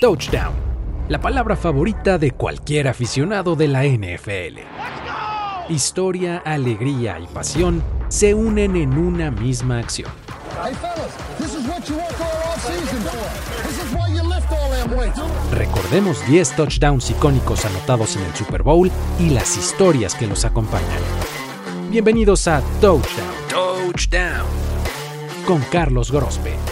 Touchdown, la palabra favorita de cualquier aficionado de la NFL. Historia, alegría y pasión se unen en una misma acción. Recordemos 10 touchdowns icónicos anotados en el Super Bowl y las historias que los acompañan. Bienvenidos a Touchdown. Touchdown. Con Carlos Grospe.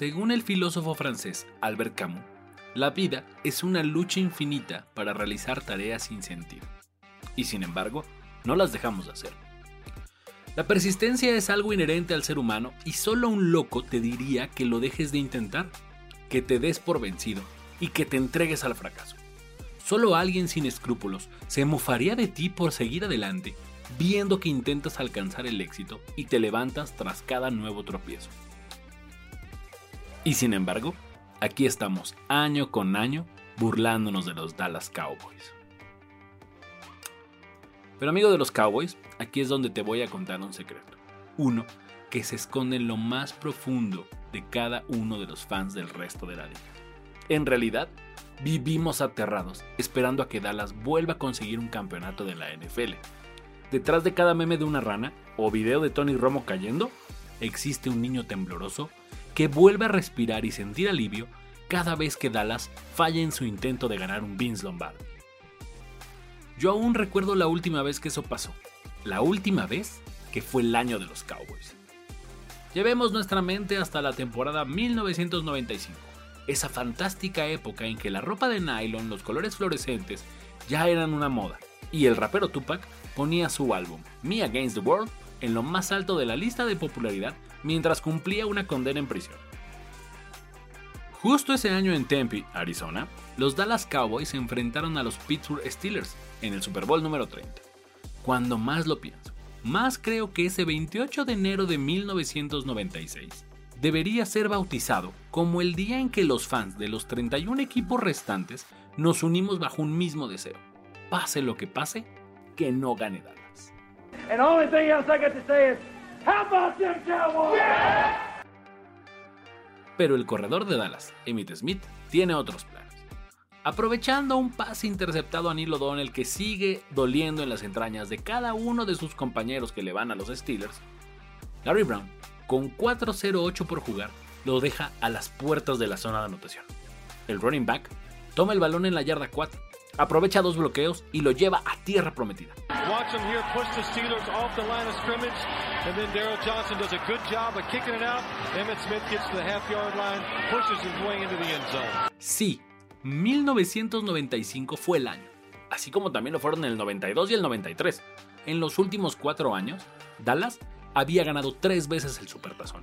Según el filósofo francés Albert Camus, la vida es una lucha infinita para realizar tareas sin sentido. Y sin embargo, no las dejamos de hacer. La persistencia es algo inherente al ser humano y solo un loco te diría que lo dejes de intentar, que te des por vencido y que te entregues al fracaso. Solo alguien sin escrúpulos se mofaría de ti por seguir adelante, viendo que intentas alcanzar el éxito y te levantas tras cada nuevo tropiezo. Y sin embargo, aquí estamos año con año burlándonos de los Dallas Cowboys. Pero amigo de los Cowboys, aquí es donde te voy a contar un secreto. Uno que se esconde en lo más profundo de cada uno de los fans del resto de la liga. En realidad, vivimos aterrados, esperando a que Dallas vuelva a conseguir un campeonato de la NFL. Detrás de cada meme de una rana o video de Tony Romo cayendo, existe un niño tembloroso que vuelve a respirar y sentir alivio cada vez que Dallas falla en su intento de ganar un Vince Lombardi. Yo aún recuerdo la última vez que eso pasó, la última vez que fue el año de los Cowboys. Llevemos nuestra mente hasta la temporada 1995, esa fantástica época en que la ropa de nylon, los colores fluorescentes ya eran una moda, y el rapero Tupac ponía su álbum Me Against the World en lo más alto de la lista de popularidad mientras cumplía una condena en prisión. Justo ese año en Tempe, Arizona, los Dallas Cowboys se enfrentaron a los Pittsburgh Steelers en el Super Bowl número 30. Cuando más lo pienso, más creo que ese 28 de enero de 1996 debería ser bautizado como el día en que los fans de los 31 equipos restantes nos unimos bajo un mismo deseo. Pase lo que pase, que no gane Dallas. Pero el corredor de Dallas, Emmitt Smith, tiene otros planes. Aprovechando un pase interceptado a Neil O'Donnell que sigue doliendo en las entrañas de cada uno de sus compañeros que le van a los Steelers, Larry Brown, con 4-0-8 por jugar, lo deja a las puertas de la zona de anotación. El running back toma el balón en la yarda 4, aprovecha dos bloqueos y lo lleva a tierra prometida. Sí, 1995 fue el año, así como también lo fueron en el 92 y el 93. En los últimos cuatro años, Dallas había ganado tres veces el Supertazón.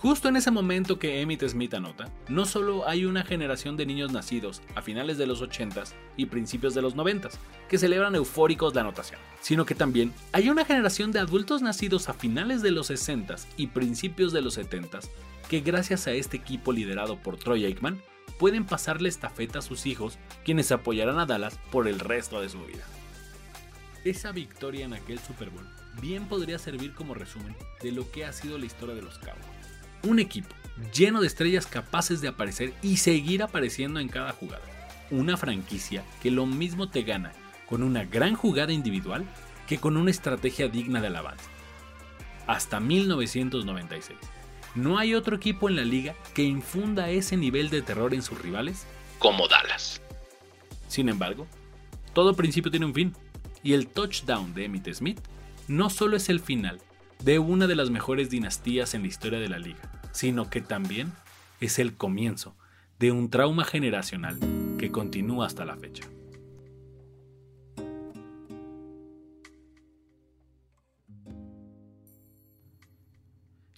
Justo en ese momento que Emmitt Smith anota, no solo hay una generación de niños nacidos a finales de los 80s y principios de los 90s que celebran eufóricos la anotación, sino que también hay una generación de adultos nacidos a finales de los 60s y principios de los 70s que gracias a este equipo liderado por Troy Aikman pueden pasarle estafeta a sus hijos quienes apoyarán a Dallas por el resto de su vida. Esa victoria en aquel Super Bowl bien podría servir como resumen de lo que ha sido la historia de los Cowboys un equipo lleno de estrellas capaces de aparecer y seguir apareciendo en cada jugada. Una franquicia que lo mismo te gana con una gran jugada individual que con una estrategia digna de alabanza. Hasta 1996. No hay otro equipo en la liga que infunda ese nivel de terror en sus rivales como Dallas. Sin embargo, todo principio tiene un fin, y el touchdown de Emmitt Smith no solo es el final de una de las mejores dinastías en la historia de la liga, sino que también es el comienzo de un trauma generacional que continúa hasta la fecha.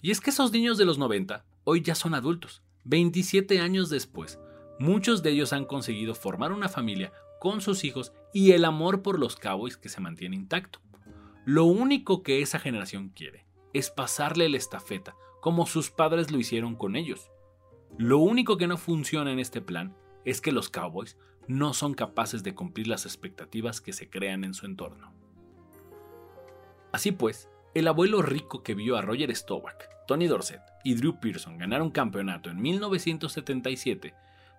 Y es que esos niños de los 90 hoy ya son adultos. 27 años después, muchos de ellos han conseguido formar una familia con sus hijos y el amor por los Cowboys que se mantiene intacto. Lo único que esa generación quiere es pasarle la estafeta, como sus padres lo hicieron con ellos. Lo único que no funciona en este plan es que los Cowboys no son capaces de cumplir las expectativas que se crean en su entorno. Así pues, el abuelo rico que vio a Roger Staubach, Tony Dorsett y Drew Pearson ganar un campeonato en 1977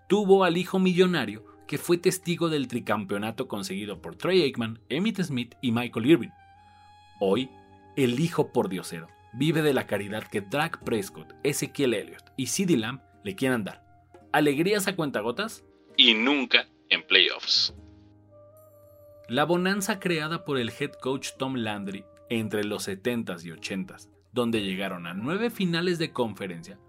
tuvo al hijo millonario que fue testigo del tricampeonato conseguido por Troy Aikman, Emmitt Smith y Michael Irving. Hoy, el hijo por diosero vive de la caridad que Drake Prescott, Ezekiel Elliott y CeeDee Lamb le quieran dar. Alegrías a cuentagotas y nunca en playoffs. La bonanza creada por el head coach Tom Landry entre los 70s y 80s, donde llegaron a nueve finales de conferencia,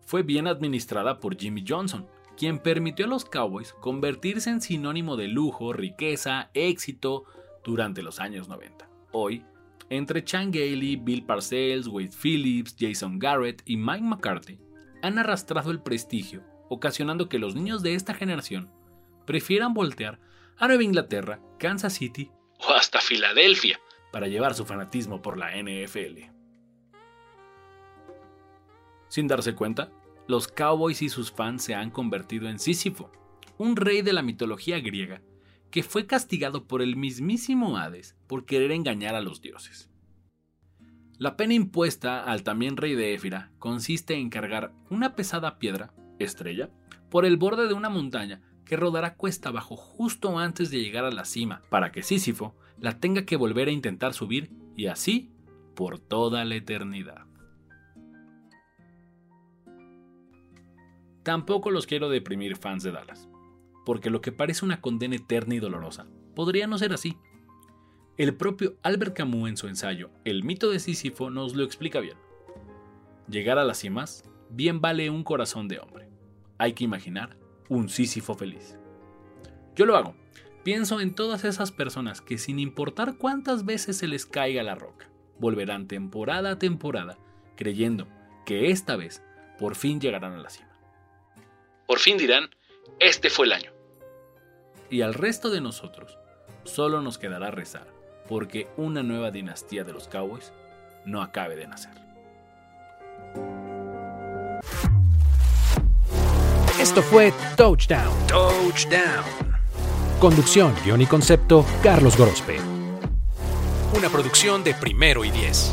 fue bien administrada por Jimmy Johnson, quien permitió a los Cowboys convertirse en sinónimo de lujo, riqueza, éxito durante los años 90. Hoy, entre Chan Gailey, Bill Parcells, Wade Phillips, Jason Garrett y Mike McCarthy, han arrastrado el prestigio, ocasionando que los niños de esta generación prefieran voltear a Nueva Inglaterra, Kansas City o hasta Filadelfia para llevar su fanatismo por la NFL. Sin darse cuenta, los Cowboys y sus fans se han convertido en Sísifo, un rey de la mitología griega que fue castigado por el mismísimo Hades por querer engañar a los dioses. La pena impuesta al también rey de Éfira consiste en cargar una pesada piedra, estrella, por el borde de una montaña que rodará cuesta abajo justo antes de llegar a la cima, para que Sísifo la tenga que volver a intentar subir y así por toda la eternidad. Tampoco los quiero deprimir fans de Dallas, porque lo que parece una condena eterna y dolorosa podría no ser así. El propio Albert Camus en su ensayo El mito de Sísifo nos lo explica bien. Llegar a las cimas bien vale un corazón de hombre. Hay que imaginar un Sísifo feliz. Yo lo hago. Pienso en todas esas personas que sin importar cuántas veces se les caiga la roca, volverán temporada a temporada creyendo que esta vez por fin llegarán a la cima. Por fin dirán, este fue el año. Y al resto de nosotros, solo nos quedará rezar porque una nueva dinastía de los Cowboys no acabe de nacer. Esto fue Touchdown. Touchdown. Conducción, guion y concepto, Carlos Gorospe. Una producción de primero y diez.